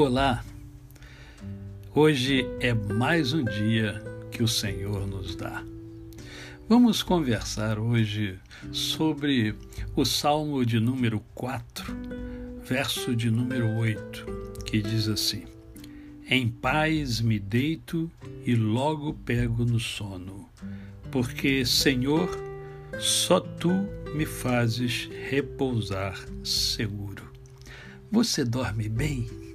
Olá! Hoje é mais um dia que o Senhor nos dá. Vamos conversar hoje sobre o Salmo de número 4, verso de número 8, que diz assim: Em paz me deito e logo pego no sono, porque, Senhor, só tu me fazes repousar seguro. Você dorme bem?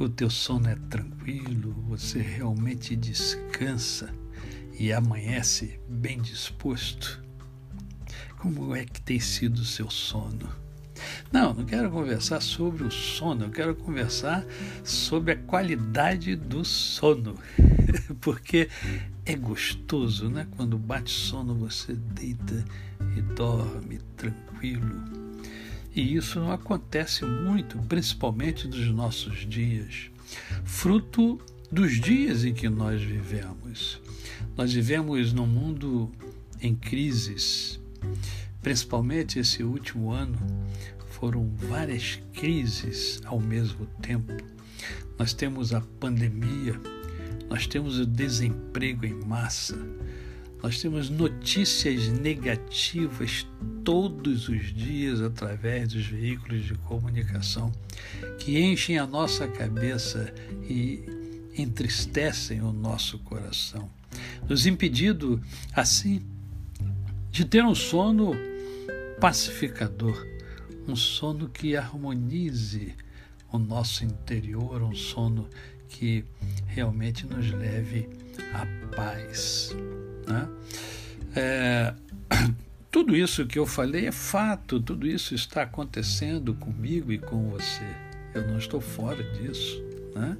O teu sono é tranquilo, você realmente descansa e amanhece bem disposto? Como é que tem sido o seu sono? Não, não quero conversar sobre o sono, eu quero conversar sobre a qualidade do sono. Porque é gostoso, né? Quando bate sono, você deita e dorme tranquilo e isso não acontece muito, principalmente nos nossos dias, fruto dos dias em que nós vivemos. Nós vivemos num mundo em crises, principalmente esse último ano, foram várias crises ao mesmo tempo. Nós temos a pandemia, nós temos o desemprego em massa, nós temos notícias negativas todos os dias através dos veículos de comunicação que enchem a nossa cabeça e entristecem o nosso coração, nos impedindo, assim, de ter um sono pacificador, um sono que harmonize o nosso interior, um sono que realmente nos leve à paz. Né? É, tudo isso que eu falei é fato, tudo isso está acontecendo comigo e com você. Eu não estou fora disso. Né?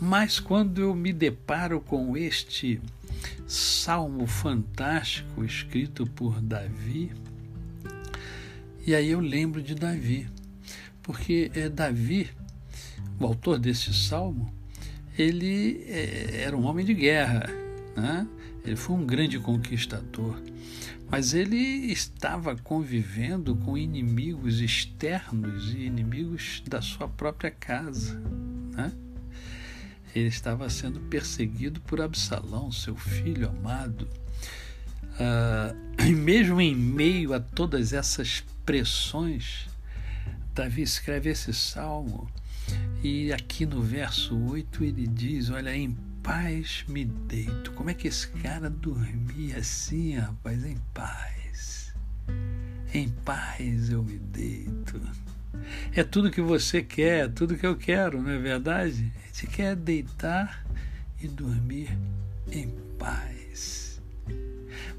Mas quando eu me deparo com este salmo fantástico escrito por Davi, e aí eu lembro de Davi, porque é Davi, o autor desse salmo, ele é, era um homem de guerra, né? Ele foi um grande conquistador, mas ele estava convivendo com inimigos externos e inimigos da sua própria casa. Né? Ele estava sendo perseguido por Absalão, seu filho amado. Uh, e mesmo em meio a todas essas pressões, Davi escreve esse salmo. E aqui no verso 8 ele diz: Olha, em paz me deito. Como é que esse cara dormia assim, rapaz? Em paz. Em paz eu me deito. É tudo que você quer, tudo que eu quero, não é verdade? A gente quer deitar e dormir em paz.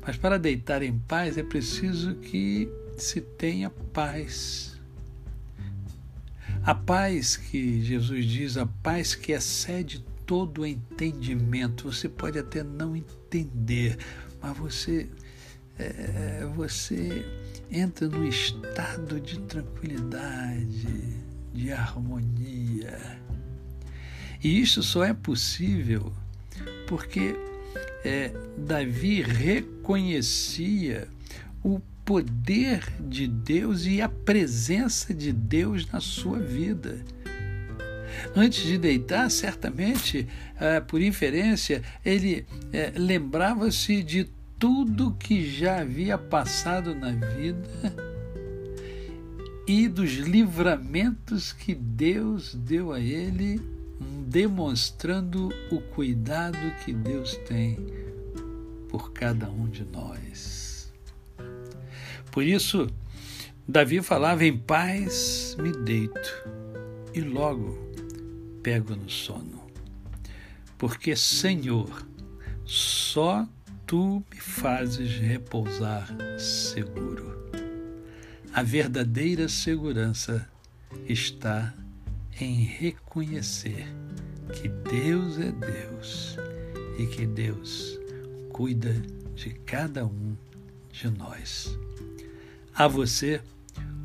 Mas para deitar em paz é preciso que se tenha paz. A paz que Jesus diz, a paz que excede todo entendimento. Você pode até não entender, mas você é, você entra num estado de tranquilidade, de harmonia. E isso só é possível porque é, Davi reconhecia o poder de Deus e a presença de Deus na sua vida. Antes de deitar, certamente, eh, por inferência, ele eh, lembrava-se de tudo que já havia passado na vida e dos livramentos que Deus deu a ele, demonstrando o cuidado que Deus tem por cada um de nós. Por isso, Davi falava: Em paz me deito, e logo pego no sono. Porque, Senhor, só tu me fazes repousar seguro. A verdadeira segurança está em reconhecer que Deus é Deus e que Deus cuida de cada um de nós. A você,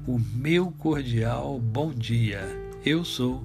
o meu cordial bom dia. Eu sou